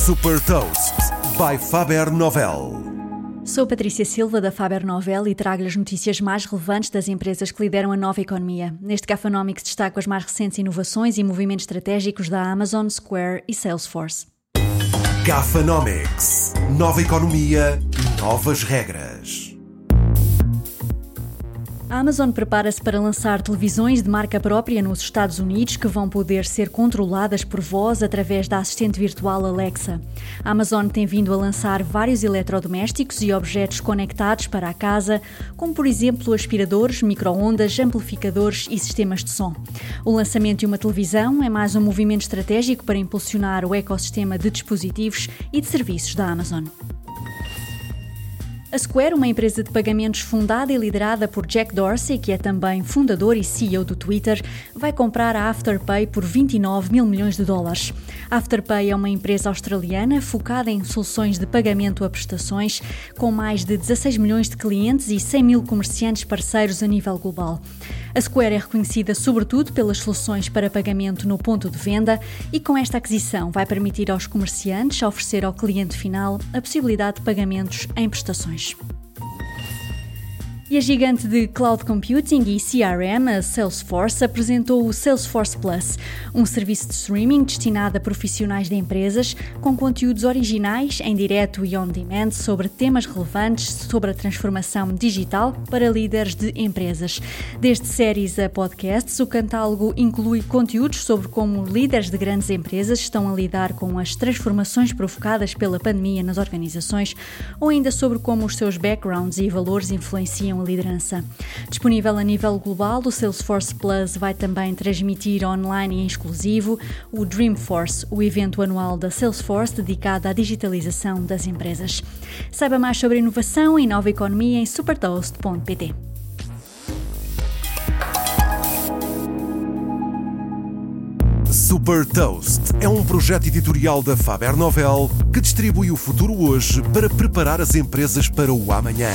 Super Toast by Faber Novel. Sou Patrícia Silva da Faber Novel e trago-lhe as notícias mais relevantes das empresas que lideram a nova economia. Neste Gafanomics destaco as mais recentes inovações e movimentos estratégicos da Amazon, Square e Salesforce. Gafanomics. Nova economia, novas regras. A Amazon prepara-se para lançar televisões de marca própria nos Estados Unidos que vão poder ser controladas por voz através da assistente virtual Alexa. A Amazon tem vindo a lançar vários eletrodomésticos e objetos conectados para a casa, como por exemplo aspiradores, micro-ondas, amplificadores e sistemas de som. O lançamento de uma televisão é mais um movimento estratégico para impulsionar o ecossistema de dispositivos e de serviços da Amazon. A Square, uma empresa de pagamentos fundada e liderada por Jack Dorsey, que é também fundador e CEO do Twitter, vai comprar a Afterpay por 29 mil milhões de dólares. Afterpay é uma empresa australiana focada em soluções de pagamento a prestações, com mais de 16 milhões de clientes e 100 mil comerciantes parceiros a nível global. A Square é reconhecida sobretudo pelas soluções para pagamento no ponto de venda e com esta aquisição vai permitir aos comerciantes oferecer ao cliente final a possibilidade de pagamentos em prestações. English. E a gigante de cloud computing e CRM, a Salesforce, apresentou o Salesforce Plus, um serviço de streaming destinado a profissionais de empresas com conteúdos originais, em direto e on demand sobre temas relevantes sobre a transformação digital para líderes de empresas. Desde séries a podcasts, o catálogo inclui conteúdos sobre como líderes de grandes empresas estão a lidar com as transformações provocadas pela pandemia nas organizações ou ainda sobre como os seus backgrounds e valores influenciam liderança. Disponível a nível global, o Salesforce Plus vai também transmitir online e em exclusivo o Dreamforce, o evento anual da Salesforce dedicado à digitalização das empresas. Saiba mais sobre inovação e nova economia em supertoast.pt. Super Toast é um projeto editorial da Faber Novel que distribui o futuro hoje para preparar as empresas para o amanhã.